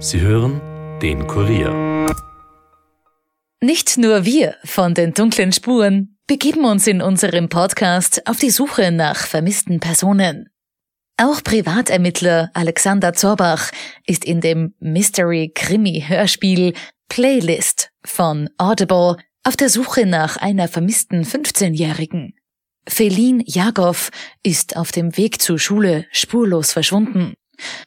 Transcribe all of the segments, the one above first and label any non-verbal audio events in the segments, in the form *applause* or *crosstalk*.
Sie hören den Kurier. Nicht nur wir von den dunklen Spuren begeben uns in unserem Podcast auf die Suche nach vermissten Personen. Auch Privatermittler Alexander Zorbach ist in dem Mystery-Krimi-Hörspiel Playlist von Audible auf der Suche nach einer vermissten 15-Jährigen. Felin Jagow ist auf dem Weg zur Schule spurlos verschwunden.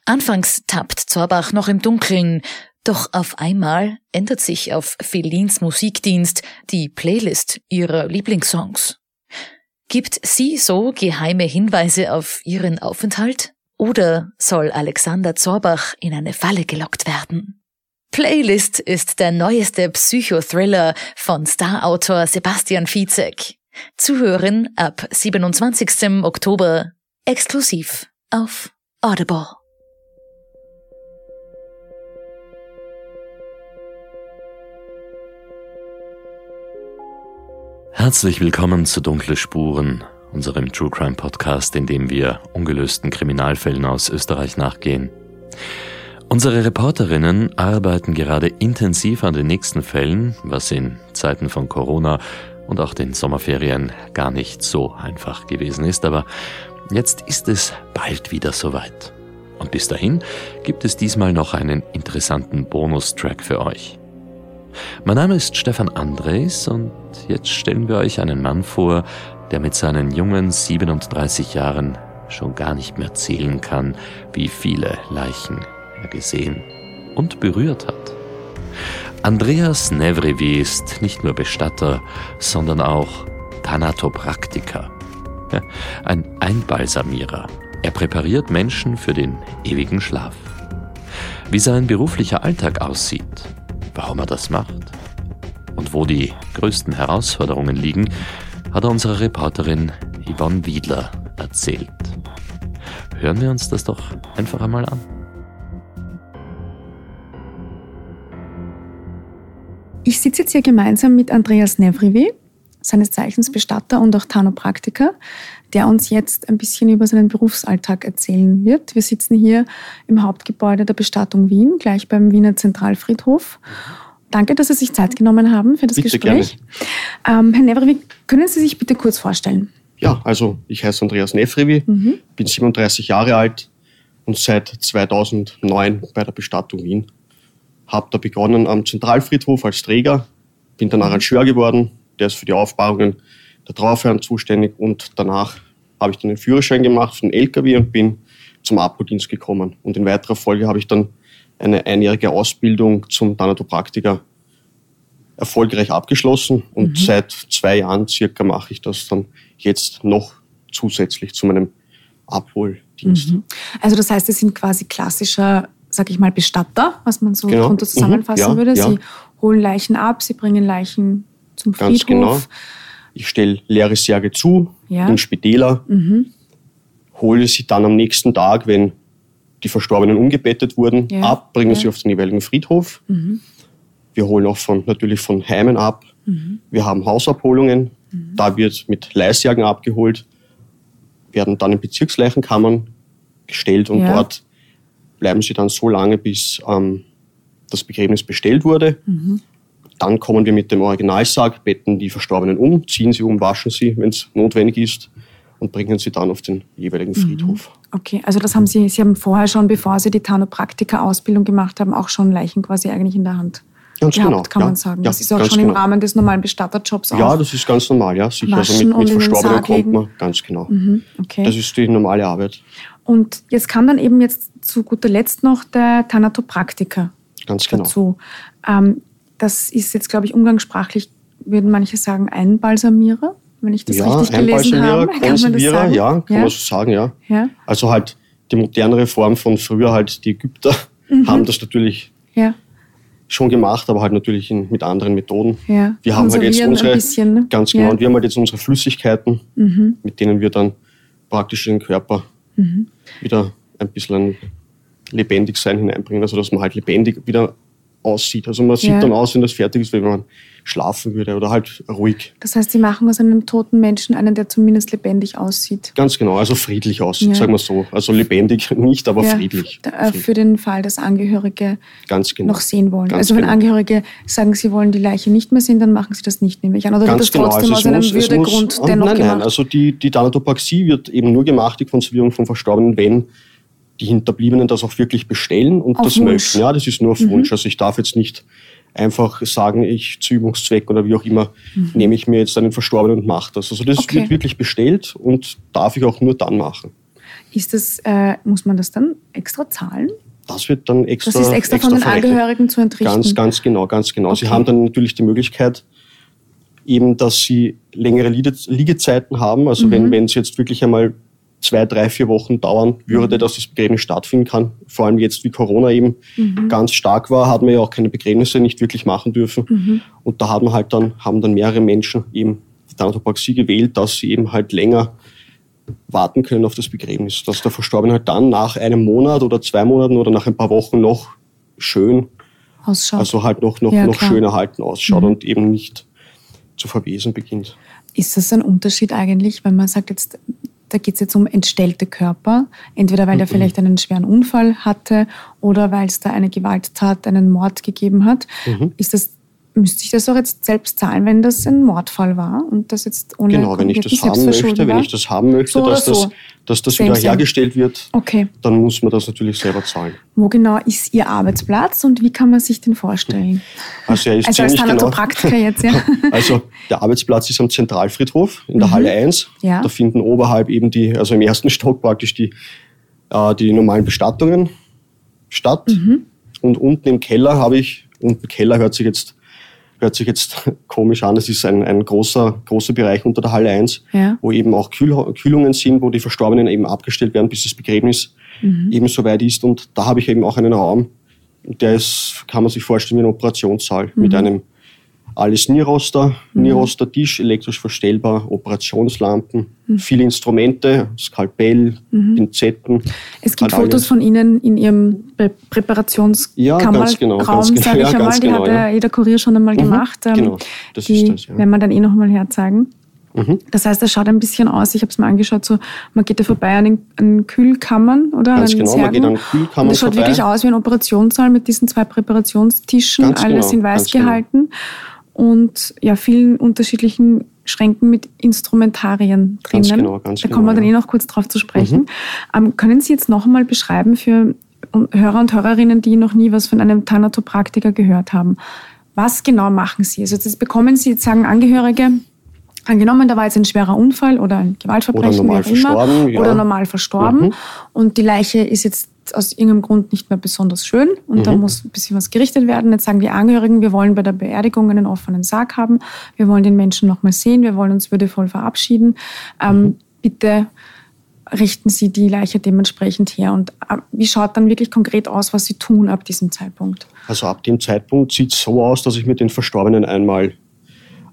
Anfangs tappt Zorbach noch im Dunkeln, doch auf einmal ändert sich auf Felins Musikdienst die Playlist ihrer Lieblingssongs. Gibt sie so geheime Hinweise auf ihren Aufenthalt? Oder soll Alexander Zorbach in eine Falle gelockt werden? Playlist ist der neueste Psychothriller von Starautor Sebastian Fizek. Zuhören ab 27. Oktober exklusiv auf Audible. Herzlich willkommen zu Dunkle Spuren, unserem True Crime Podcast, in dem wir ungelösten Kriminalfällen aus Österreich nachgehen. Unsere Reporterinnen arbeiten gerade intensiv an den nächsten Fällen, was in Zeiten von Corona und auch den Sommerferien gar nicht so einfach gewesen ist, aber jetzt ist es bald wieder soweit. Und bis dahin gibt es diesmal noch einen interessanten Bonustrack für euch. Mein Name ist Stefan Andres und jetzt stellen wir euch einen Mann vor, der mit seinen jungen 37 Jahren schon gar nicht mehr zählen kann, wie viele Leichen er gesehen und berührt hat. Andreas Nevrevi ist nicht nur Bestatter, sondern auch Thanatopraktiker. Ein Einbalsamierer. Er präpariert Menschen für den ewigen Schlaf. Wie sein beruflicher Alltag aussieht, warum er das macht und wo die größten Herausforderungen liegen, hat er unserer Reporterin Yvonne Wiedler erzählt. Hören wir uns das doch einfach einmal an. Ich sitze jetzt hier gemeinsam mit Andreas Nevrivi, seines Zeichens Bestatter und auch Thanopraktiker, der uns jetzt ein bisschen über seinen Berufsalltag erzählen wird. Wir sitzen hier im Hauptgebäude der Bestattung Wien, gleich beim Wiener Zentralfriedhof. Danke, dass Sie sich Zeit genommen haben für das bitte Gespräch. Ähm, Herr Nevrivi, können Sie sich bitte kurz vorstellen? Ja, also ich heiße Andreas Nefrevi, Mhm. bin 37 Jahre alt und seit 2009 bei der Bestattung Wien. Hab da begonnen am Zentralfriedhof als Träger, bin dann Arrangeur geworden, der ist für die Aufbahrungen der Trauerfeiern zuständig und danach habe ich dann den Führerschein gemacht für den LKW und bin zum Apo-Dienst gekommen. Und in weiterer Folge habe ich dann eine einjährige Ausbildung zum Thanatopraktiker erfolgreich abgeschlossen und seit zwei Jahren circa mache ich das dann jetzt noch zusätzlich zu meinem Abholdienst. Mhm. Also das heißt, Sie sind quasi klassischer, sag ich mal, Bestatter, was man so Genau. drunter zusammenfassen Mhm. Ja, würde. ja. Sie holen Leichen ab, Sie bringen Leichen zum Ganz Friedhof. genau. Ich stelle leere Särge zu Ja. in Spitäler, Mhm. hole sie dann am nächsten Tag, wenn die Verstorbenen umgebettet wurden, Ja, ab, bringen ja. sie auf den jeweiligen Friedhof. Mhm. Wir holen auch von, natürlich von Heimen ab. Mhm. Wir haben Hausabholungen. Da wird mit Leihsärgen abgeholt, werden dann in Bezirksleichenkammern gestellt und dort bleiben sie dann so lange, bis ähm, das Begräbnis bestellt wurde. Mhm. Dann kommen wir mit dem Originalsarg, betten die Verstorbenen um, ziehen sie um, waschen sie, wenn es notwendig ist und bringen sie dann auf den jeweiligen Friedhof. Okay, also das haben Sie, Sie haben vorher schon, bevor Sie die Thanopraktiker-Ausbildung gemacht haben, auch schon Leichen quasi eigentlich in der Hand Ganz gehabt, genau. kann ja. man sagen. Ja, das ist auch schon im genau. Rahmen des normalen Bestatterjobs. Ja, das ist ganz normal, ja. Sicher. Also Waschen mit, und mit in den Verstorbenen kommt man, ganz genau. Mhm, okay. Das ist die normale Arbeit. Und jetzt kam dann eben jetzt zu guter Letzt noch der Thanatopraktiker Ganz genau. dazu. Ähm, das ist jetzt, glaube ich, umgangssprachlich, würden manche sagen, Einbalsamierer, wenn ich das ja, richtig gelesen habe. Kann man das sagen? ja, kann ja? man so sagen, ja. Ja, Also halt die modernere Form von früher halt, die Ägypter Mhm. haben das natürlich ja, schon gemacht, aber halt natürlich in, mit anderen Methoden. Wir haben halt jetzt unsere, bisschen, ne? ganz genau, Ja. und wir haben halt jetzt unsere Flüssigkeiten, Mhm. mit denen wir dann praktisch den Körper wieder ein bisschen ein Lebendigsein hineinbringen, also dass man halt lebendig wieder aussieht. Also man sieht Ja. dann aus, wenn das fertig ist, wenn man schlafen würde oder halt ruhig. Das heißt, Sie machen aus einem toten Menschen einen, der zumindest lebendig aussieht. Ganz genau, also friedlich aussieht, Ja. sagen wir so. Also lebendig *laughs* nicht, aber Ja, friedlich. äh. Für den Fall, dass Angehörige Ganz genau. noch sehen wollen. Ganz also wenn genau. Angehörige sagen, sie wollen die Leiche nicht mehr sehen, dann machen sie das nicht, nehme ich an. Oder wird das trotzdem Also aus einem muss- es Würdegrund muss- dennoch Nein, gemacht? nein, also die, die Thanatopraxie wird eben nur gemacht, die Konservierung von Verstorbenen, wenn die Hinterbliebenen das auch wirklich bestellen und Auf das Wunsch. möchten. Ja, das ist nur auf Mhm. Wunsch. Also ich darf jetzt nicht einfach sagen, ich zu Übungszweck oder wie auch immer, nehme ich mir jetzt einen Verstorbenen und mache das. Also das Mhm. Okay. wird wirklich bestellt und darf ich auch nur dann machen. Ist das, äh, muss man das dann extra zahlen? Das wird dann extra Das ist extra, von den verrechnet. Angehörigen zu entrichten. Ganz, ganz genau, ganz genau. Sie Okay. haben dann natürlich die Möglichkeit, eben, dass sie längere Liege- Liegezeiten haben. Also Mhm. wenn wenn es jetzt wirklich einmal zwei, drei, vier Wochen dauern würde, Mhm. dass das Begräbnis stattfinden kann. Vor allem jetzt, wie Corona eben Mhm. ganz stark war, hat man ja auch keine Begräbnisse nicht wirklich machen dürfen. Mhm. Und da hat man halt dann, haben dann mehrere Menschen eben die Thanatopraxie gewählt, dass sie eben halt länger warten können auf das Begräbnis. Dass der Verstorbene halt dann nach einem Monat oder zwei Monaten oder nach ein paar Wochen noch schön Ausschaut. also halt noch, noch, Ja, noch schön erhalten ausschaut Mhm. und eben nicht zu verwesen beginnt. Ist das ein Unterschied eigentlich, wenn man sagt, jetzt, da geht es jetzt um entstellte Körper, entweder weil der Mhm. vielleicht einen schweren Unfall hatte oder weil es da eine Gewalttat, einen Mord gegeben hat? Mhm. Ist das, müsste ich das auch jetzt selbst zahlen, wenn das ein Mordfall war und das jetzt ohne Genau, wenn ich das haben möchte, wenn ich das haben möchte, So dass das, so. dass das wieder hergestellt wird, Okay. dann muss man das natürlich selber zahlen. Wo genau ist Ihr Arbeitsplatz und wie kann man sich den vorstellen? Also er ist Also als ziemlich genau. Thanatopraktiker jetzt, ja. *laughs* Also der Arbeitsplatz ist am Zentralfriedhof in der Mhm. Halle 1. Ja. Da finden oberhalb eben die, also im ersten Stock praktisch die, äh, die normalen Bestattungen statt. Mhm. Und unten im Keller habe ich, unten im Keller hört sich jetzt, hört sich jetzt *laughs* komisch an, das ist ein, ein großer, großer Bereich unter der Halle 1, Ja. wo eben auch Kühl, Kühlungen sind, wo die Verstorbenen eben abgestellt werden, bis das Begräbnis Mhm. eben soweit ist. Und da habe ich eben auch einen Raum, der ist, kann man sich vorstellen, wie ein Operationssaal Mhm. mit einem alles Nieroster, Nieroster-Tisch, elektrisch verstellbar, Operationslampen, Mhm. viele Instrumente, Skalpell, Pinzetten. Es gibt halt Fotos alles. von Ihnen in Ihrem Prä Ja, ganz genau, Präparationskammerraum, ganz genau, sage ich ja, einmal. Die genau, hat ja. ja jeder Kurier schon einmal Mhm, gemacht. Ähm, genau, das die ist das, ja. werden wir dann eh noch mal herzeigen. Mhm. Das heißt, das schaut ein bisschen aus, ich habe es mir angeschaut, so, man geht da vorbei an den, an Kühlkammern oder Ganz an genau, man geht an Kühlkammern das schaut vorbei. wirklich aus wie ein Operationssaal mit diesen zwei Präparationstischen, Ganz alles genau, in weiß ganz genau. Und ja, vielen unterschiedlichen Schränken mit Instrumentarien drinnen. Ganz genau, ganz da genau, kommen wir dann ja. eh noch kurz drauf zu sprechen. Mhm. Ähm, können Sie jetzt noch einmal beschreiben für Hörer und Hörerinnen, die noch nie was von einem Thanatopraktiker gehört haben, was genau machen Sie? Also das bekommen Sie, jetzt sagen Angehörige, angenommen, da war jetzt ein schwerer Unfall oder ein Gewaltverbrechen, Oder normal wie auch immer, verstorben, ja. oder normal verstorben Mhm. und die Leiche ist jetzt aus irgendeinem Grund nicht mehr besonders schön und da Mhm. muss ein bisschen was gerichtet werden. Jetzt sagen die Angehörigen, wir wollen bei der Beerdigung einen offenen Sarg haben, wir wollen den Menschen nochmal sehen, wir wollen uns würdevoll verabschieden. Ähm, Mhm. Bitte richten Sie die Leiche dementsprechend her. Und äh, wie schaut dann wirklich konkret aus, was Sie tun ab diesem Zeitpunkt? Also ab dem Zeitpunkt sieht es so aus, dass ich mit den Verstorbenen einmal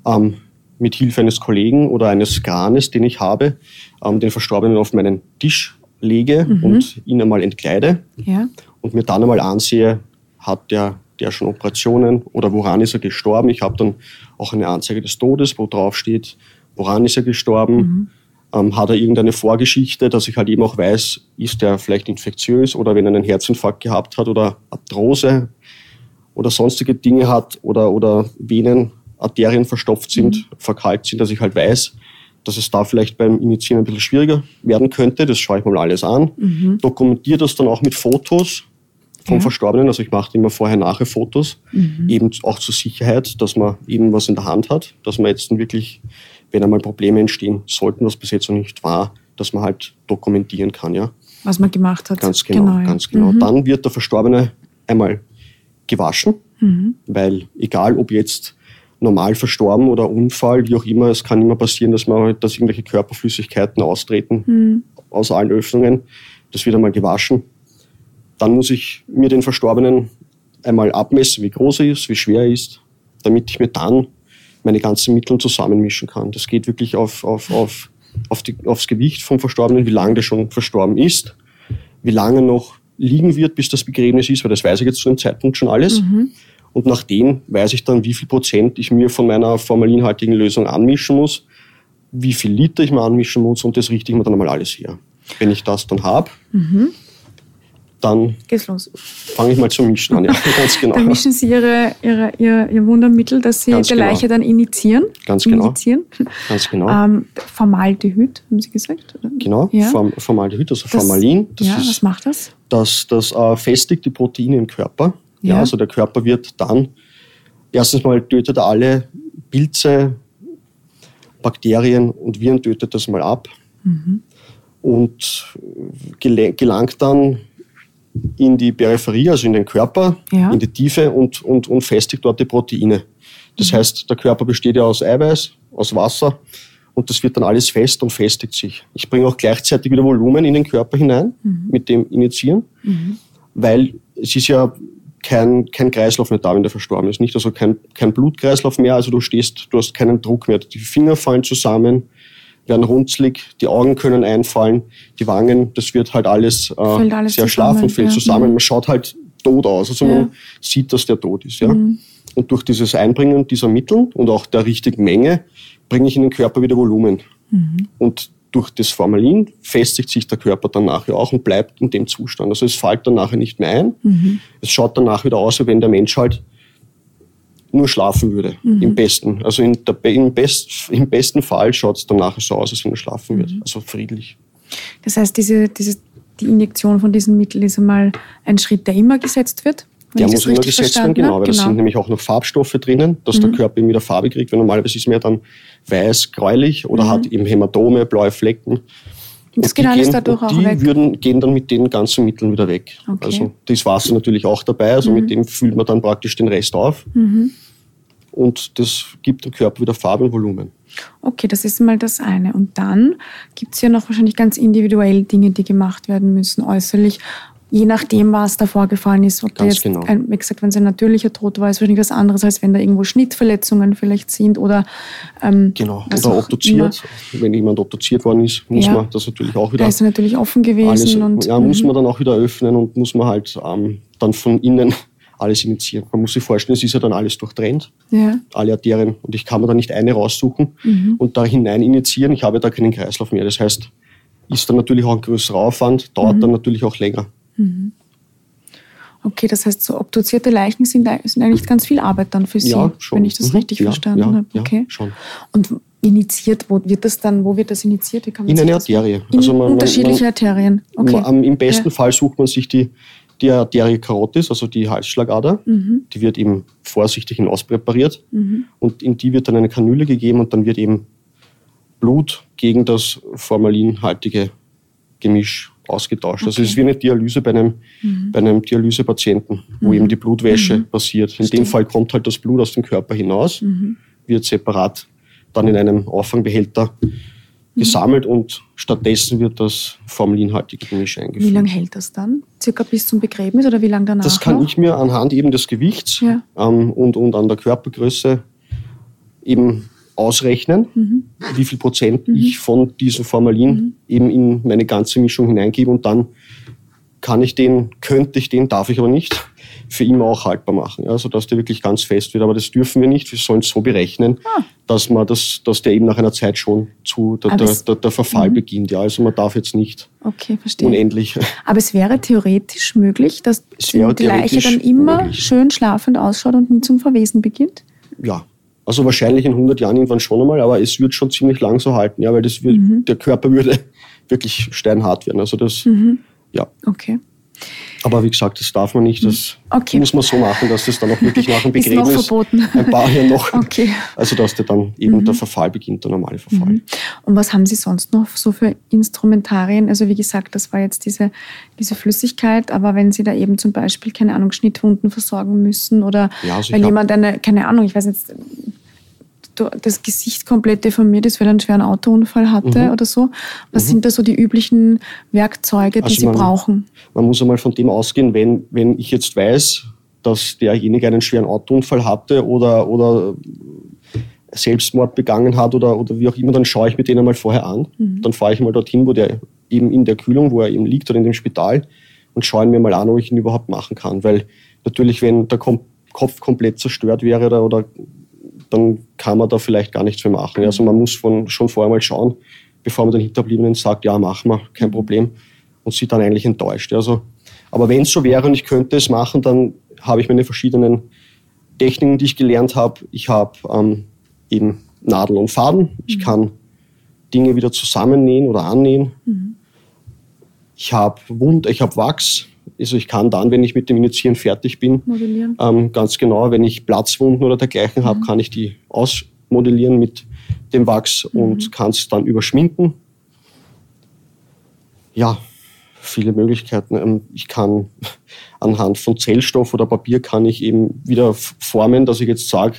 ähm, mit Hilfe eines Kollegen oder eines Kranes, den ich habe, ähm, den Verstorbenen auf meinen Tisch lege Mhm. und ihn einmal entkleide Ja? und mir dann einmal ansehe, hat der, der schon Operationen oder woran ist er gestorben. Ich habe dann auch eine Anzeige des Todes, wo drauf steht, woran ist er gestorben. Mhm. Ähm, hat er irgendeine Vorgeschichte, dass ich halt eben auch weiß, ist er vielleicht infektiös oder wenn er einen Herzinfarkt gehabt hat oder Arthrose oder sonstige Dinge hat oder, oder Venen, Arterien verstopft sind, verkalkt sind, dass ich halt weiß, dass es da vielleicht beim Initiieren ein bisschen schwieriger werden könnte. Das schaue ich mal alles an. Dokumentiere das dann auch mit Fotos vom Ja. Verstorbenen. Also ich mache immer vorher-nachher Fotos, eben auch zur Sicherheit, dass man eben was in der Hand hat, dass man jetzt wirklich, wenn einmal Probleme entstehen sollten, was bis jetzt noch nicht war, dass man halt dokumentieren kann, ja. Was man gemacht hat. Ganz genau, ja. ganz genau. Mhm. Dann wird der Verstorbene einmal gewaschen, Mhm. weil egal ob jetzt normal verstorben oder Unfall, wie auch immer, es kann immer passieren, dass man, dass irgendwelche Körperflüssigkeiten austreten Mhm. aus allen Öffnungen. Das wird einmal gewaschen. Dann muss ich mir den Verstorbenen einmal abmessen, wie groß er ist, wie schwer er ist, damit ich mir dann meine ganzen Mittel zusammenmischen kann. Das geht wirklich auf, auf, auf, auf die, aufs Gewicht vom Verstorbenen, wie lange der schon verstorben ist, wie lange noch liegen wird, bis das Begräbnis ist, weil das weiß ich jetzt zu dem Zeitpunkt schon alles. Mhm. Und nach denen weiß ich dann, wie viel Prozent ich mir von meiner formalinhaltigen Lösung anmischen muss, wie viel Liter ich mir anmischen muss und das richte ich mir dann einmal alles her. Wenn ich das dann habe, mhm dann fange ich mal zum Mischen an. Ja, *laughs* ganz genau. Dann mischen Sie Ihre, Ihre, Ihr, Ihr Wundermittel, das Sie ganz der genau. Leiche dann initiieren. Ganz genau. Initiieren. Ganz genau. Ähm, Formaldehyd, haben Sie gesagt? Genau, ja. Formaldehyd, also das, Formalin. Das ja, ist, was macht das? Das, das äh, festigt die Proteine im Körper. Ja. ja. also der Körper wird dann, erstens mal tötet er alle Pilze, Bakterien und Viren tötet das mal ab. Mhm. Und gelangt dann in die Peripherie, also in den Körper, ja. in die Tiefe und, und, und festigt dort die Proteine. Das mhm. heißt, der Körper besteht ja aus Eiweiß, aus Wasser und das wird dann alles fest und festigt sich. Ich bringe auch gleichzeitig wieder Volumen in den Körper hinein mhm. mit dem Initiieren, mhm. weil es ist ja kein, kein Kreislauf mehr da, wenn der verstorben ist. Nicht also kein, kein Blutkreislauf mehr, also du stehst, du hast keinen Druck mehr. Die Finger fallen zusammen, werden runzlig, die Augen können einfallen, die Wangen, das wird halt alles, äh, alles sehr schlafen, fällt ja. zusammen. Mhm. Man schaut halt tot aus, also ja. man sieht, dass der tot ist. Ja? Mhm. Und durch dieses Einbringen dieser Mittel und auch der richtigen Menge bringe ich in den Körper wieder Volumen. Mhm. Und durch das Formalin festigt sich der Körper dann nachher auch und bleibt in dem Zustand. Also es fällt dann nachher nicht mehr ein. Mhm. Es schaut danach wieder aus, wie wenn der Mensch halt nur schlafen würde. Mhm. Im besten. Also in der, im, best, im besten Fall schaut es danach so aus, als wenn er schlafen mhm. wird. Also friedlich. Das heißt, diese, diese, die Injektion von diesem Mittel ist einmal ein Schritt, der immer gesetzt wird? Der muss immer gesetzt werden, genau, weil genau. da sind nämlich auch noch Farbstoffe drinnen, dass mhm. der Körper wieder Farbe kriegt, weil normalerweise ist mehr dann weiß, gräulich oder mhm. hat eben Hämatome, blaue Flecken. Das geht alles dadurch auch die weg. Würden, gehen dann mit den ganzen Mitteln wieder weg. Okay. Also das Wasser natürlich auch dabei, also mhm. mit dem füllt man dann praktisch den Rest auf. Mhm. Und das gibt dem Körper wieder Farbe und Volumen. Okay, das ist mal das eine. Und dann gibt es ja noch wahrscheinlich ganz individuell Dinge, die gemacht werden müssen, äußerlich je nachdem, was da vorgefallen ist. Ob Ganz jetzt, genau. wie gesagt, wenn es ein natürlicher Tod war, ist wahrscheinlich was anderes, als wenn da irgendwo Schnittverletzungen vielleicht sind oder ähm, Genau, oder obduziert. Immer. Wenn jemand obduziert worden ist, muss ja. man das natürlich auch wieder. Da ist er natürlich offen gewesen. Alles, und, ja, muss mhm. man dann auch wieder öffnen und muss man halt ähm, dann von innen alles initiieren. Man muss sich vorstellen, es ist ja dann alles durchtrennt, ja. alle Arterien. Und ich kann mir da nicht eine raussuchen mhm. und da hinein initiieren. Ich habe da keinen Kreislauf mehr. Das heißt, ist dann natürlich auch ein größerer Aufwand, dauert mhm. dann natürlich auch länger. Mhm. Okay, das heißt, so obduzierte Leichen sind, sind eigentlich ganz viel Arbeit dann für Sie, ja, wenn ich das mhm. richtig ja, verstanden ja, habe. Okay. schon. Und initiiert, wo wird das dann, wo wird das initiiert? in eine Arterie. In also man, unterschiedliche man, Arterien. Okay. Man, Im besten Fall sucht man sich die, die Arterie carotis, also die Halsschlagader. Mhm. Die wird eben vorsichtig hinauspräpariert mhm. und in die wird dann eine Kanüle gegeben und dann wird eben Blut gegen das formalinhaltige Gemisch ausgetauscht. Okay. Also es ist wie eine Dialyse bei einem, mhm. bei einem Dialysepatienten, wo mhm. eben die Blutwäsche mhm. passiert. In Stimmt. dem Fall kommt halt das Blut aus dem Körper hinaus, mhm. wird separat dann in einem Auffangbehälter mhm. gesammelt und stattdessen wird das formalinhaltige Gemisch eingeführt. Wie lange hält das dann? Circa bis zum Begräbnis oder wie lange danach? Das kann noch? ich mir anhand eben des Gewichts ja. ähm, und, und an der Körpergröße eben ausrechnen, mhm. wie viel Prozent mhm. ich von diesem Formalin mhm. eben in meine ganze Mischung hineingebe und dann kann ich den, könnte ich den, darf ich aber nicht, für immer auch haltbar machen. Also dass der wirklich ganz fest wird. Aber das dürfen wir nicht. Wir sollen es so berechnen, ah. dass man das, dass der eben nach einer Zeit schon zu der, der, der, der, Verfall mhm. beginnt. Ja, also man darf jetzt nicht okay, unendlich. Aber es wäre theoretisch möglich, dass die Leiche dann immer möglich. schön schlafend ausschaut und nie zum Verwesen beginnt? Ja, also wahrscheinlich in 100 Jahren irgendwann schon einmal, aber es wird schon ziemlich lang so halten, ja, weil das wird, mhm. der Körper würde *laughs* wirklich steinhart werden. Also das, mhm. ja. Okay. Aber wie gesagt, das darf man nicht. Das okay. muss man so machen, dass das dann auch wirklich nach dem *laughs* Begräbnis ein paar Jahre noch. *laughs* Okay. Also dass der dann eben mhm. der Verfall beginnt, der normale Verfall. Mhm. Und was haben Sie sonst noch so für Instrumentarien? Also wie gesagt, das war jetzt diese, diese Flüssigkeit, aber wenn Sie da eben zum Beispiel, keine Ahnung, Schnittwunden versorgen müssen oder ja, also wenn jemand eine, keine Ahnung, ich weiß jetzt, das Gesicht komplett deformiert ist, weil er einen schweren Autounfall hatte mhm. oder so. Was mhm. sind da so die üblichen Werkzeuge, die also Sie man, brauchen? Man muss einmal von dem ausgehen, wenn, wenn ich jetzt weiß, dass derjenige einen schweren Autounfall hatte oder, oder Selbstmord begangen hat oder, oder wie auch immer, dann schaue ich mir den einmal vorher an. Mhm. Dann fahre ich mal dorthin, wo der eben in der Kühlung, wo er eben liegt oder in dem Spital und schaue mir mal an, ob ich ihn überhaupt machen kann. Weil natürlich, wenn kommt Kopf komplett zerstört wäre oder, oder dann kann man da vielleicht gar nichts mehr machen. Also man muss von, schon vorher mal schauen, bevor man den Hinterbliebenen sagt, ja, machen wir, kein Problem, und sie dann eigentlich enttäuscht. Also, aber wenn es so wäre und ich könnte es machen, dann habe ich meine verschiedenen Techniken, die ich gelernt habe. Ich habe ähm, eben Nadel und Faden. Ich mhm. kann Dinge wieder zusammennähen oder annähen. Mhm. Ich habe Wund, ich habe Wachs. Also ich kann dann, wenn ich mit dem Initiieren fertig bin, ähm, ganz genau, wenn ich Platzwunden oder dergleichen mhm. habe, kann ich die ausmodellieren mit dem Wachs mhm. und kann es dann überschminken. Ja, viele Möglichkeiten. Ähm, ich kann *laughs* anhand von Zellstoff oder Papier kann ich eben wieder formen, dass ich jetzt sage,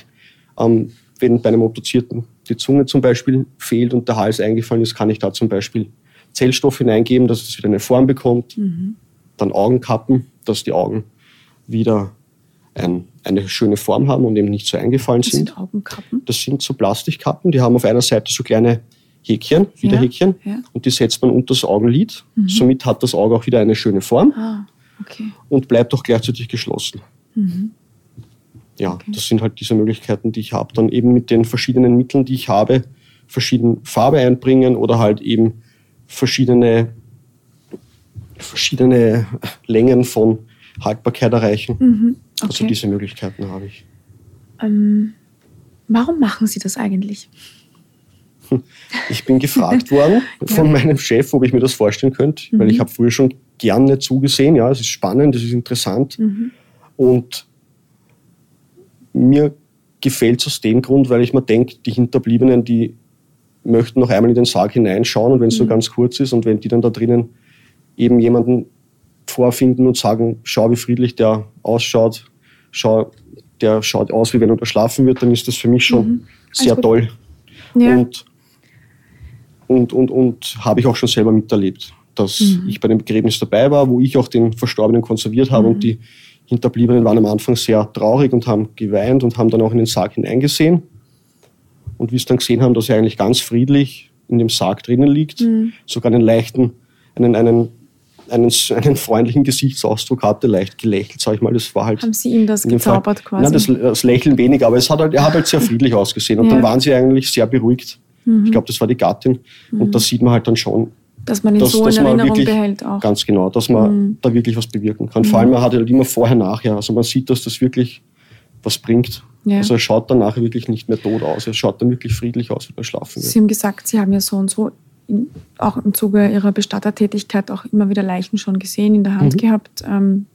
ähm, wenn bei einem Obduzierten die Zunge zum Beispiel fehlt und der Hals eingefallen ist, kann ich da zum Beispiel Zellstoff hineingeben, dass es wieder eine Form bekommt. Mhm. Dann Augenkappen, dass die Augen wieder ein, eine schöne Form haben und eben nicht so eingefallen sind. Das sind Augenkappen? Das sind so Plastikkappen, die haben auf einer Seite so kleine Häkchen, wieder ja, Häkchen, ja. und die setzt man unter das Augenlid. Mhm. Somit hat das Auge auch wieder eine schöne Form ah, okay. und bleibt auch gleichzeitig geschlossen. Mhm. Ja, okay. das sind halt diese Möglichkeiten, die ich habe. Dann eben mit den verschiedenen Mitteln, die ich habe, verschiedene Farbe einbringen oder halt eben verschiedene, verschiedene Längen von Haltbarkeit erreichen. Mhm. Also okay. Also diese Möglichkeiten habe ich. Ähm, warum machen Sie das eigentlich? *laughs* Ich bin gefragt worden *laughs* von ja. meinem Chef, ob ich mir das vorstellen könnte, mhm. weil ich habe früher schon gerne zugesehen. Ja, es ist spannend, es ist interessant. Mhm. Und mir gefällt es aus dem Grund, weil ich mir denke, die Hinterbliebenen, die möchten noch einmal in den Sarg hineinschauen und wenn es mhm. so ganz kurz ist und wenn die dann da drinnen eben jemanden vorfinden und sagen, schau, wie friedlich der ausschaut, schau, der schaut aus, wie wenn er da schlafen wird, dann ist das für mich schon mhm. sehr toll. Ja. Und und, und, und habe ich auch schon selber miterlebt, dass mhm. ich bei dem Begräbnis dabei war, wo ich auch den Verstorbenen konserviert habe mhm. und die Hinterbliebenen waren am Anfang sehr traurig und haben geweint und haben dann auch in den Sarg hineingesehen. Und wie sie dann gesehen haben, dass er eigentlich ganz friedlich in dem Sarg drinnen liegt, mhm. sogar einen leichten, einen, einen, einen, einen freundlichen Gesichtsausdruck hatte, leicht gelächelt, sag ich mal. Das war halt. Haben Sie ihm das gezaubert Fall, quasi? Nein, das, das, Lächeln wenig, aber es hat halt, er hat halt sehr friedlich ausgesehen. Und ja. dann waren sie eigentlich sehr beruhigt. Mhm. Ich glaube, das war die Gattin. Mhm. Und da sieht man halt dann schon, dass man ihn dass, so in Erinnerung wirklich, behält auch. Ganz genau, dass man mhm. da wirklich was bewirken kann. Vor allem, man hat halt immer vorher, nachher. Also man sieht, dass das wirklich was bringt. Ja. Also er schaut dann nachher wirklich nicht mehr tot aus. Er schaut dann wirklich friedlich aus, wenn er schlafen wird. Sie haben gesagt, Sie haben ja so und so in, auch im Zuge Ihrer Bestattertätigkeit auch immer wieder Leichen schon gesehen, in der Hand mhm. gehabt. Ähm,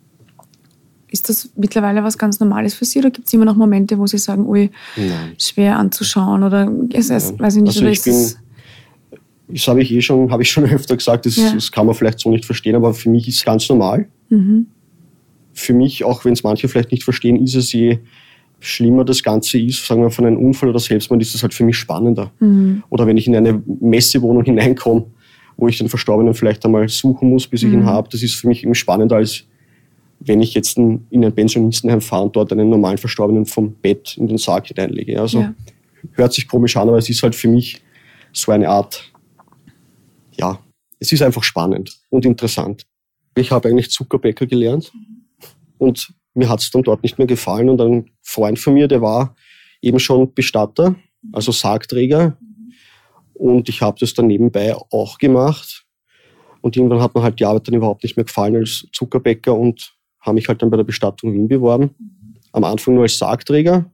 ist das mittlerweile was ganz Normales für Sie oder gibt es immer noch Momente, wo Sie sagen, ui, Nein. schwer anzuschauen oder es, es, weiß ich nicht, also ich bin, das habe ich eh schon, habe ich schon *laughs* öfter gesagt, das, ja. das, kann man vielleicht so nicht verstehen, aber für mich ist es ganz normal. Mhm. Für mich, auch wenn es manche vielleicht nicht verstehen, ist es je schlimmer das Ganze ist, sagen wir von einem Unfall oder Selbstmord, ist es halt für mich spannender. Mhm. Oder wenn ich in eine Messewohnung *laughs* hineinkomme, wo ich den Verstorbenen vielleicht einmal suchen muss, bis ich ihn mhm. habe, das ist für mich immer spannender als wenn ich jetzt in ein Pensionistenheim fahre und dort einen normalen Verstorbenen vom Bett in den Sarg hineinlege. Also ja. hört sich komisch an, aber es ist halt für mich so eine Art, ja, es ist einfach spannend und interessant. Ich habe eigentlich Zuckerbäcker gelernt und mir hat es dann dort nicht mehr gefallen und ein Freund von mir, der war eben schon Bestatter, also Sargträger und ich habe das dann nebenbei auch gemacht und irgendwann hat mir halt die Arbeit dann überhaupt nicht mehr gefallen als Zuckerbäcker und habe mich halt dann bei der Bestattung Wien beworben. Am Anfang nur als Sargträger.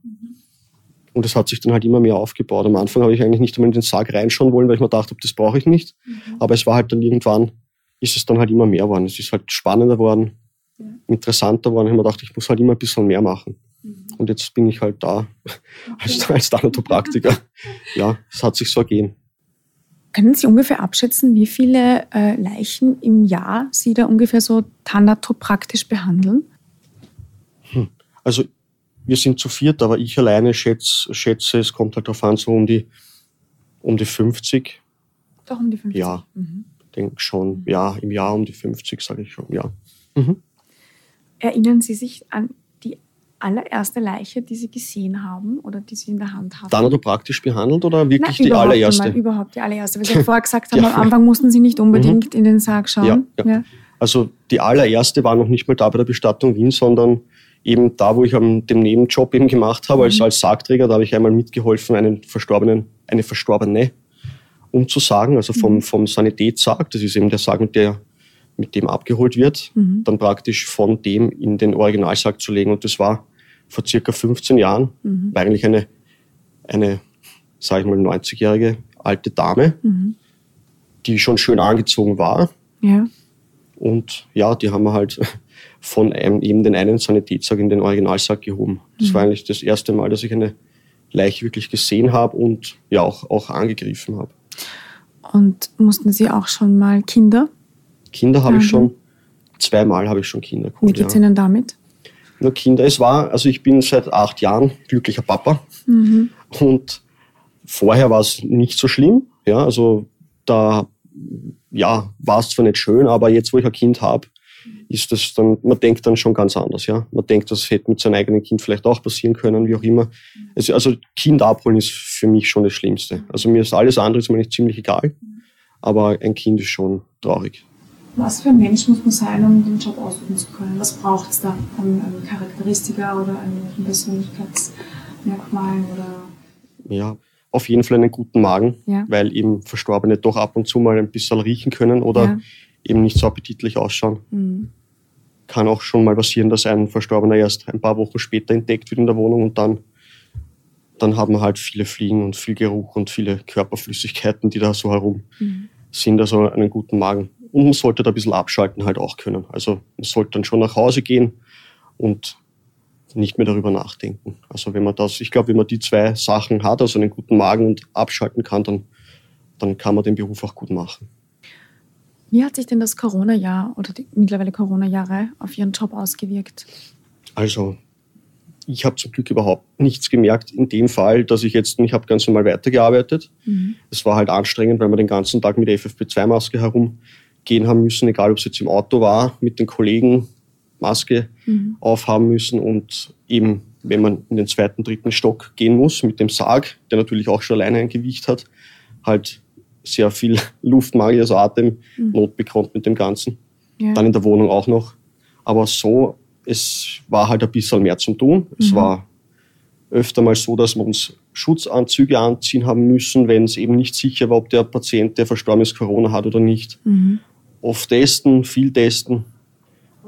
Und das hat sich dann halt immer mehr aufgebaut. Am Anfang habe ich eigentlich nicht einmal in den Sarg reinschauen wollen, weil ich mir dachte, das brauche ich nicht. Mhm. Aber es war halt dann irgendwann, ist es dann halt immer mehr geworden. Es ist halt spannender geworden. Interessanter geworden. Ich habe mir gedacht, ich muss halt immer ein bisschen mehr machen. Mhm. Und jetzt bin ich halt da als, *laughs* als Thanatopraktiker. ja, es hat sich so ergeben. Können Sie ungefähr abschätzen, wie viele äh, Leichen im Jahr Sie da ungefähr so thanatopraktisch behandeln? Hm. Also wir sind zu viert, aber ich alleine schätze, schätze es kommt halt darauf an, so um die, um die 50. Doch um die 50? Ja, mhm. denke schon. Ja, im Jahr um die 50, sage ich schon, ja. Mhm. Erinnern Sie sich an allererste Leiche, die Sie gesehen haben oder die Sie in der Hand haben? Dann hat er praktisch behandelt oder wirklich Nein, die allererste? Mal, überhaupt die allererste. Weil Sie vorher gesagt *laughs* haben, ja. am Anfang mussten Sie nicht unbedingt mhm. in den Sarg schauen. Ja, ja. Also die allererste war noch nicht mal da bei der Bestattung Wien, sondern eben da, wo ich am, den Nebenjob eben gemacht habe, als, als Sargträger, da habe ich einmal mitgeholfen, einen Verstorbenen, eine Verstorbene umzusagen, also vom, vom Sanitätssarg, das ist eben der Sarg, mit, der, mit dem abgeholt wird, Mhm. dann praktisch von dem in den Originalsarg zu legen. Und das war vor circa 15 Jahren, Mhm. war eigentlich eine, eine, sage ich mal, 90-jährige alte Dame, Mhm. die schon schön angezogen war. Ja. Und ja, die haben wir halt *laughs* von einem, eben den einen Sanitätssack in den Originalsack gehoben. Das war eigentlich das erste Mal, dass ich eine Leiche wirklich gesehen habe und ja auch, auch angegriffen habe. Und mussten Sie auch schon mal Kinder? Kinder habe Mhm. ich schon, zweimal habe ich schon Kinder Wie geholt. geht's Ja. Ihnen damit? Nur Kinder, es war, also ich bin seit acht Jahren glücklicher Papa Mhm. und vorher war es nicht so schlimm. Ja, also da ja, war es zwar nicht schön, aber jetzt, wo ich ein Kind habe, ist das dann, man denkt dann schon ganz anders, ja. Man denkt, das hätte mit seinem eigenen Kind vielleicht auch passieren können, wie auch immer. Es, also Kind abholen ist für mich schon das Schlimmste. Also mir ist alles andere ist mir nicht ziemlich egal, aber ein Kind ist schon traurig. Was für ein Mensch muss man sein, um den Job ausüben zu können? Was braucht es da an, an Charakteristika oder an Persönlichkeitsmerkmalen oder Ja, auf jeden Fall einen guten Magen, Ja. weil eben Verstorbene doch ab und zu mal ein bisschen riechen können oder Ja. eben nicht so appetitlich ausschauen. Mhm. Kann auch schon mal passieren, dass ein Verstorbener erst ein paar Wochen später entdeckt wird in der Wohnung und dann, dann haben wir halt viele Fliegen und viel Geruch und viele Körperflüssigkeiten, die da so herum Mhm. sind, also einen guten Magen. Und man sollte da ein bisschen abschalten halt auch können. Also man sollte dann schon nach Hause gehen und nicht mehr darüber nachdenken. Also wenn man das, ich glaube, wenn man die zwei Sachen hat, also einen guten Magen und abschalten kann, dann, dann kann man den Beruf auch gut machen. Wie hat sich denn das Corona-Jahr oder die mittlerweile Corona-Jahre auf Ihren Job ausgewirkt? Also ich habe zum Glück überhaupt nichts gemerkt in dem Fall, dass ich jetzt, ich habe ganz normal weitergearbeitet. Mhm. Es war halt anstrengend, weil wir den ganzen Tag mit der FFP2-Maske herumgehen haben müssen, egal ob es jetzt im Auto war, mit den Kollegen Maske Mhm. aufhaben müssen und eben, wenn man in den zweiten, dritten Stock gehen muss mit dem Sarg, der natürlich auch schon alleine ein Gewicht hat, halt sehr viel *laughs* Luftmangel, also Atemnot bekommt mit dem Ganzen. Ja. Dann in der Wohnung auch noch. Aber so, es war halt ein bisschen mehr zum tun. Es Mhm. war öfter mal so, dass wir uns Schutzanzüge anziehen haben müssen, wenn es eben nicht sicher war, ob der Patient, der verstorben ist, Corona hat oder nicht. Mhm. Oft testen, viel testen.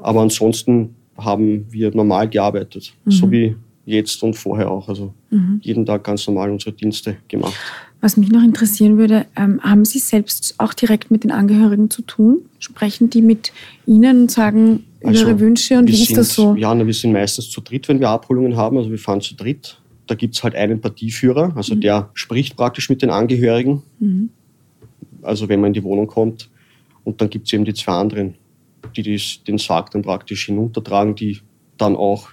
Aber ansonsten haben wir normal gearbeitet. Mhm. So wie jetzt und vorher auch. Also Mhm. jeden Tag ganz normal unsere Dienste gemacht. Was mich noch interessieren würde, ähm, haben Sie selbst auch direkt mit den Angehörigen zu tun? Sprechen die mit Ihnen und sagen Also, ihre Wünsche und wie ist sind, das so? Ja, na, wir sind meistens zu dritt, wenn wir Abholungen haben. Also wir fahren zu dritt. Da gibt's halt einen Partieführer, also Mhm. der spricht praktisch mit den Angehörigen, Mhm. also wenn man in die Wohnung kommt. Und dann gibt's eben die zwei anderen, die dies, den Sarg dann praktisch hinuntertragen, die dann auch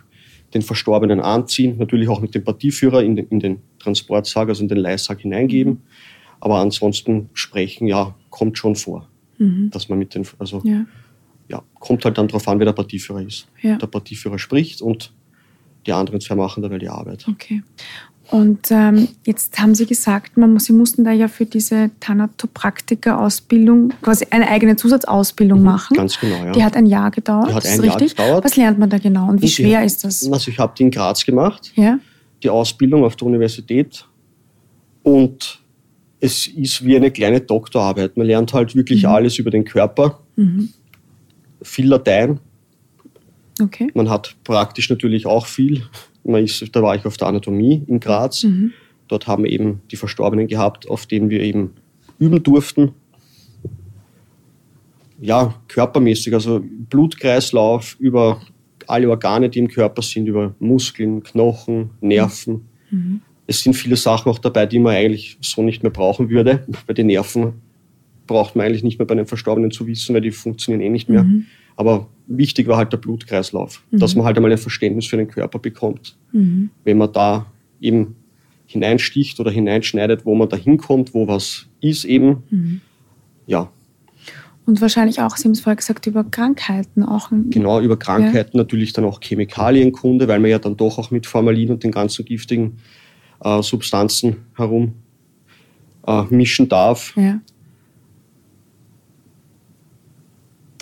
den Verstorbenen anziehen, natürlich auch mit dem Partieführer in den, in den Transportsarg, also in den Leihsarg hineingeben. Aber ansonsten sprechen, ja, kommt schon vor, Mhm. dass man mit den, also Ja, ja, kommt halt dann darauf an, wer der Partieführer ist. ja, Der Partieführer spricht und die anderen zwei machen dabei die Arbeit. okay. Und ähm, jetzt haben Sie gesagt, man, Sie mussten da ja für diese Thanatopraktiker-Ausbildung quasi eine eigene Zusatzausbildung machen. Mhm, Ganz genau, ja. Die hat ein Jahr gedauert. Die hat ein Jahr richtig? gedauert. Was lernt man da genau und wie die schwer ist das? Also ich habe die in Graz gemacht, Ja, die Ausbildung auf der Universität. Und es ist wie eine kleine Doktorarbeit. Man lernt halt wirklich Mhm. alles über den Körper, mhm. viel Latein. okay. Man hat praktisch natürlich auch viel. Ist, da war ich auf der Anatomie in Graz. Mhm. Dort haben wir eben die Verstorbenen gehabt, auf denen wir eben üben durften. Ja, körpermäßig, also Blutkreislauf über alle Organe, die im Körper sind, über Muskeln, Knochen, Nerven. Mhm. Es sind viele Sachen auch dabei, die man eigentlich so nicht mehr brauchen würde. Bei den Nerven braucht man eigentlich nicht mehr bei den Verstorbenen zu wissen, weil die funktionieren eh nicht mehr. Mhm. Aber wichtig war halt der Blutkreislauf, Mhm. dass man halt einmal ein Verständnis für den Körper bekommt Mhm. wenn man da eben hineinsticht oder hineinschneidet, wo man da hinkommt, wo was ist eben. Mhm. Ja, Und wahrscheinlich auch, Sie haben es vorher gesagt, über Krankheiten auch. genau über Krankheiten natürlich dann auch Chemikalienkunde, weil man ja dann doch auch mit Formalin und den ganzen giftigen äh, Substanzen herum äh, mischen darf. Ja.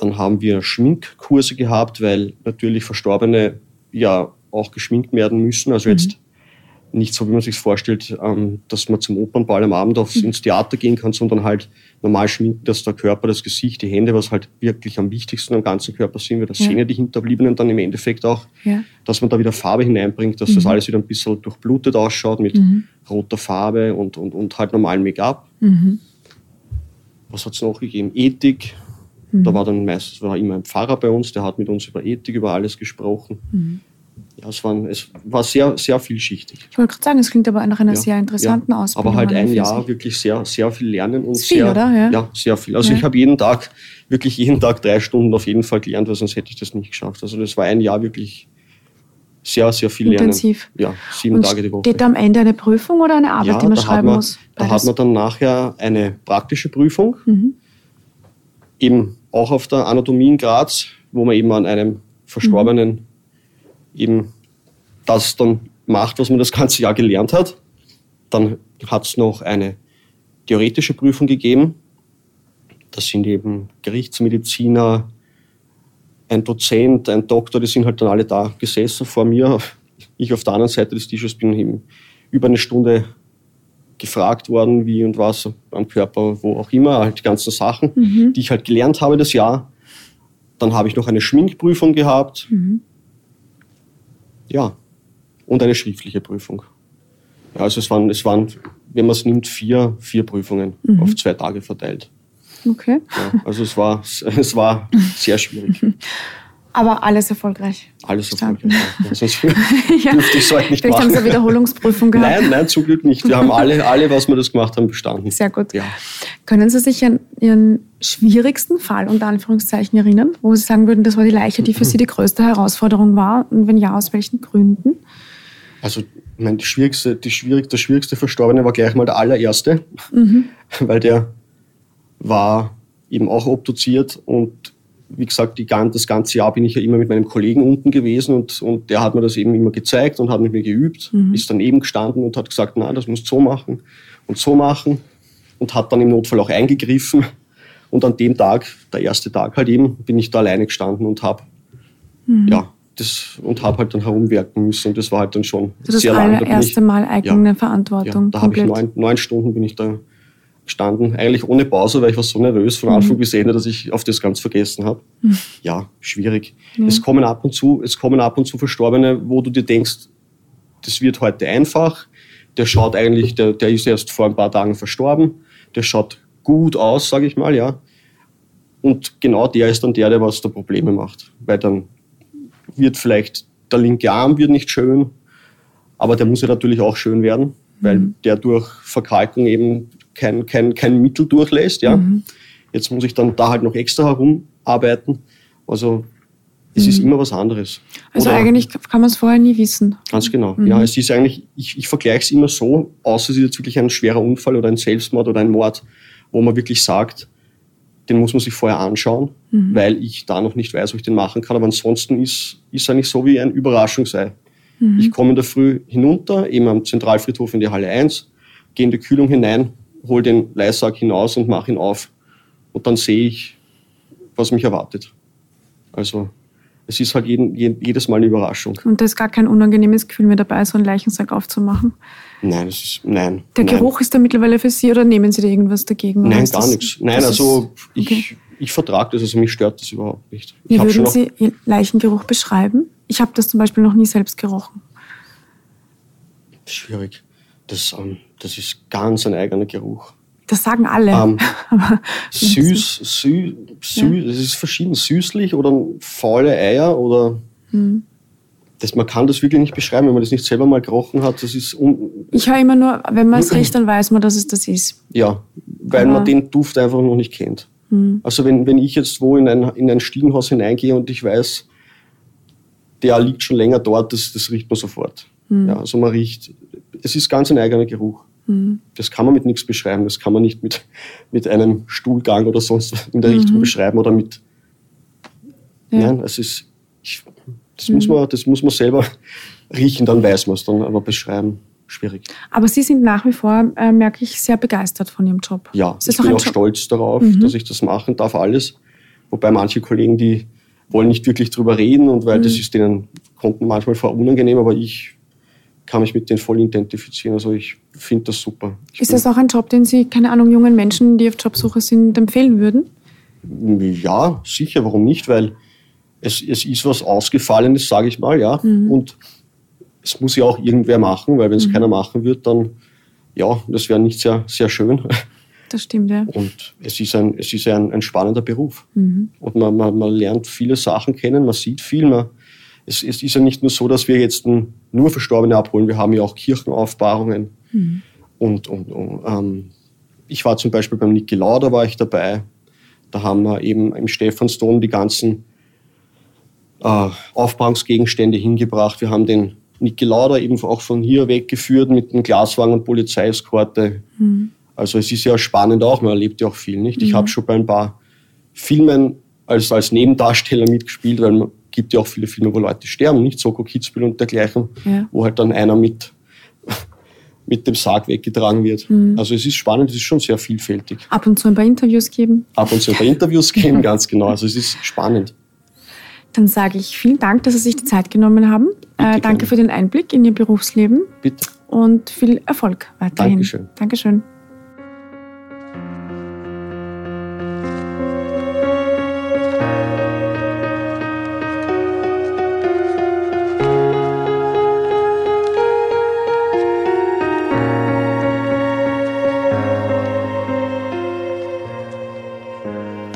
Dann haben wir Schminkkurse gehabt, weil natürlich Verstorbene ja auch geschminkt werden müssen. Also jetzt nicht so, wie man sich vorstellt, ähm, dass man zum Opernball am Abend aufs, ins Theater gehen kann, sondern halt normal schminken, dass der Körper, das Gesicht, die Hände, was halt wirklich am wichtigsten am ganzen Körper sind, weil das Ja. sehen ja die Hinterbliebenen dann im Endeffekt auch, Ja. dass man da wieder Farbe hineinbringt, dass das alles wieder ein bisschen durchblutet ausschaut mit roter Farbe und, und, und halt normalem Make-up. Mhm. Was hat es noch gegeben? Ethik. Da war dann meistens war immer ein Pfarrer bei uns, der hat mit uns über Ethik, über alles gesprochen. Ja, es, waren, es war sehr, sehr vielschichtig. Ich wollte gerade sagen, es klingt aber nach einer Ja, sehr interessanten ja. Ausbildung. Aber halt ein Jahr wirklich sehr, sehr viel lernen und viel, sehr, oder? Ja. sehr viel. Also Ja. ich habe jeden Tag, wirklich jeden Tag drei Stunden auf jeden Fall gelernt, weil sonst hätte ich das nicht geschafft. Also das war ein Jahr wirklich sehr, sehr viel Intensiv. Lernen. Ja, sieben Und Tage die Woche. steht da am Ende eine Prüfung oder eine Arbeit, ja, die man schreiben man, muss? Da hat man dann nachher eine praktische Prüfung, Mhm. eben auch auf der Anatomie in Graz, wo man eben an einem Verstorbenen eben das dann macht, was man das ganze Jahr gelernt hat. Dann hat es noch eine theoretische Prüfung gegeben. Das sind eben Gerichtsmediziner, ein Dozent, ein Doktor, die sind halt dann alle da gesessen vor mir. Ich auf der anderen Seite des Tisches bin eben über eine Stunde gefragt worden, wie und was am Körper, wo auch immer, halt die ganzen Sachen, Mhm. die ich halt gelernt habe das Jahr. Dann habe ich noch eine Schminkprüfung gehabt. Mhm. Ja, und eine schriftliche Prüfung. Ja, also es waren, es waren wenn man es nimmt, vier, vier Prüfungen Mhm. auf zwei Tage verteilt. Okay. Ja, also es war, es war sehr schwierig. *laughs* Aber alles erfolgreich. Alles erfolgreich. Ja, sonst *laughs* Ja. dürfte ich halt nicht Vielleicht haben machen. Sie eine Wiederholungsprüfung gehabt. Nein, nein, zum Glück nicht. Wir haben alle, alle, was wir das gemacht haben, bestanden. Sehr gut. Ja. Können Sie sich an Ihren schwierigsten Fall unter Anführungszeichen erinnern, wo Sie sagen würden, das war die Leiche, die für Sie die größte Herausforderung war? Und wenn ja, aus welchen Gründen? Also, ich meine, die schwierigste, die schwierig, der schwierigste Verstorbene war gleich mal der allererste, *laughs* weil der war eben auch obduziert und wie gesagt, die, das ganze Jahr bin ich ja immer mit meinem Kollegen unten gewesen und, und der hat mir das eben immer gezeigt und hat mit mir geübt, ist dann eben gestanden und hat gesagt, na, das musst du so machen und so machen und hat dann im Notfall auch eingegriffen. Und an dem Tag, der erste Tag halt eben, bin ich da alleine gestanden und habe ja, das und habe halt dann herumwerken müssen und das war halt dann schon Also das sehr lange. Da bin allererste ich- Mal eigene ja, Verantwortung. ja, da habe ich neun, neun Stunden bin ich da gestanden, eigentlich ohne Pause, weil ich war so nervös von Anfang bis Ende, dass ich auf das ganz vergessen habe. Ja, schwierig. Ja. Es kommen ab und zu, es kommen ab und zu Verstorbene, wo du dir denkst, das wird heute einfach. Der schaut eigentlich, der, der ist erst vor ein paar Tagen verstorben. Der schaut gut aus, sage ich mal, ja. Und genau der ist dann der, der was da Probleme macht. Weil dann wird vielleicht der linke Arm wird nicht schön, aber der muss ja natürlich auch schön werden, weil der durch Verkalkung eben kein, kein, kein Mittel durchlässt. Ja. Jetzt muss ich dann da halt noch extra herumarbeiten. Also es ist immer was anderes. Also Oder- eigentlich kann man es vorher nie wissen. Ganz genau. Ja, es ist eigentlich, ich, ich vergleiche es immer so, außer es ist jetzt wirklich ein schwerer Unfall oder ein Selbstmord oder ein Mord, wo man wirklich sagt, den muss man sich vorher anschauen, weil ich da noch nicht weiß, ob ich den machen kann. Aber ansonsten ist ist eigentlich so wie ein Überraschungsei. Ich komme in der Früh hinunter, eben am Zentralfriedhof in die Halle 1, gehe in die Kühlung hinein, hole den Leihsack hinaus und mache ihn auf. Und dann sehe ich, was mich erwartet. Also es ist halt jeden, jedes Mal eine Überraschung. Und da ist gar kein unangenehmes Gefühl mehr dabei, so einen Leichensack aufzumachen. Nein, es ist, nein. Der nein. Geruch ist da mittlerweile für Sie oder nehmen Sie da irgendwas dagegen? Nein, gar das- nichts. Nein, das also ist- ich, okay. ich vertrage das, also mich stört das überhaupt nicht. Wie schon würden Sie Ihren Leichengeruch beschreiben? Ich habe das zum Beispiel noch nie selbst gerochen. Schwierig. Das, ähm, das ist ganz ein eigener Geruch. Das sagen alle. Ähm, *laughs* *laughs* Süß, süß, süß, es ist verschieden. Süßlich oder faule Eier oder. Hm. Das, man kann das wirklich nicht beschreiben, wenn man das nicht selber mal gerochen hat. Das ist, ich höre immer nur, wenn man es riecht, dann weiß man, dass es das ist. ja, weil Aber- man den Duft einfach noch nicht kennt. Hm. Also wenn, wenn ich jetzt wo in ein, in ein Stiegenhaus hineingehe und ich weiß, der liegt schon länger dort, das, das riecht man sofort. Hm. Ja, also man riecht, es ist ganz ein eigener Geruch. Das kann man mit nichts beschreiben, das kann man nicht mit, mit einem Stuhlgang oder sonst in der Richtung beschreiben oder mit, Mhm. Ja. Mhm. nein, es ist, ich, das, muss man, das muss man selber riechen, dann weiß man es, dann aber beschreiben, schwierig. Aber Sie sind nach wie vor, äh, merke ich, sehr begeistert von Ihrem Job. Ja, ich ist auch bin auch Job. Mhm. stolz darauf, dass ich das machen darf, alles. Wobei manche Kollegen, die wollen nicht wirklich drüber reden und weil mhm. das ist denen, kommt manchmal vor unangenehm, aber ich kann mich mit denen voll identifizieren. Also ich finde das super. Ich ist das auch ein Job, den Sie, keine Ahnung, jungen Menschen, die auf Jobsuche sind, empfehlen würden? Ja, sicher, warum nicht? Weil es, es ist was Ausgefallenes, sage ich mal, ja. Mhm. Und es muss ja auch irgendwer machen, weil wenn es mhm. keiner machen wird, dann, ja, das wäre nicht sehr, sehr schön. Das stimmt, ja. Und es ist ein, es ist ein, ein spannender Beruf. Mhm. Und man, man, man lernt viele Sachen kennen, man sieht viel. Man, es, es ist ja nicht nur so, dass wir jetzt nur Verstorbene abholen, wir haben ja auch Kirchenaufbahrungen. Mhm. Und, und, und ähm, ich war zum Beispiel beim Niki Lauder war ich dabei. Da haben wir eben im Stephansdom die ganzen äh, Aufbauungsgegenstände hingebracht. Wir haben den Niki Lauder eben auch von hier weggeführt mit einem Glaswagen und Polizeieskorte. Mhm. Also es ist ja spannend auch, man erlebt ja auch viel, nicht? Mhm. Ich habe schon bei ein paar Filmen als, als Nebendarsteller mitgespielt, weil man gibt ja auch viele Filme, wo Leute sterben, nicht? Soko Kitzbühel und dergleichen, ja. wo halt dann einer mit, *laughs* mit dem Sarg weggetragen wird. Mhm. Also es ist spannend, es ist schon sehr vielfältig. Ab und zu ein paar Interviews geben. Ab und zu ein paar Interviews *laughs* geben, ganz genau. Also es ist spannend. Dann sage ich vielen Dank, dass Sie sich die Zeit genommen haben. Äh, danke gerne. für den Einblick in Ihr Berufsleben. Bitte. Und viel Erfolg weiterhin. Dankeschön. Dankeschön.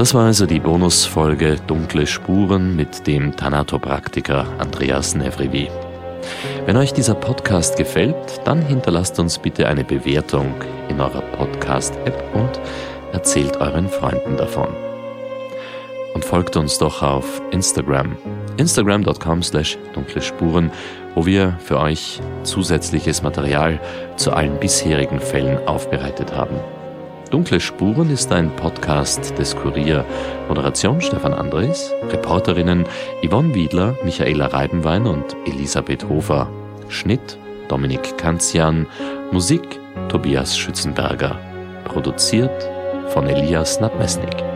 Das war also die Bonusfolge Dunkle Spuren mit dem Thanatopraktiker Andreas Nevrivi. Wenn euch dieser Podcast gefällt, dann hinterlasst uns bitte eine Bewertung in eurer Podcast-App und erzählt euren Freunden davon. Und folgt uns doch auf Instagram. Instagram.com slash dunkle Spuren, wo wir für euch zusätzliches Material zu allen bisherigen Fällen aufbereitet haben. Dunkle Spuren ist ein Podcast des Kurier. Moderation Stefan Andres, Reporterinnen Yvonne Wiedler, Michaela Reibenwein und Elisabeth Hofer. Schnitt Dominik Kanzian, Musik Tobias Schützenberger. Produziert von Elias Nabmesnik.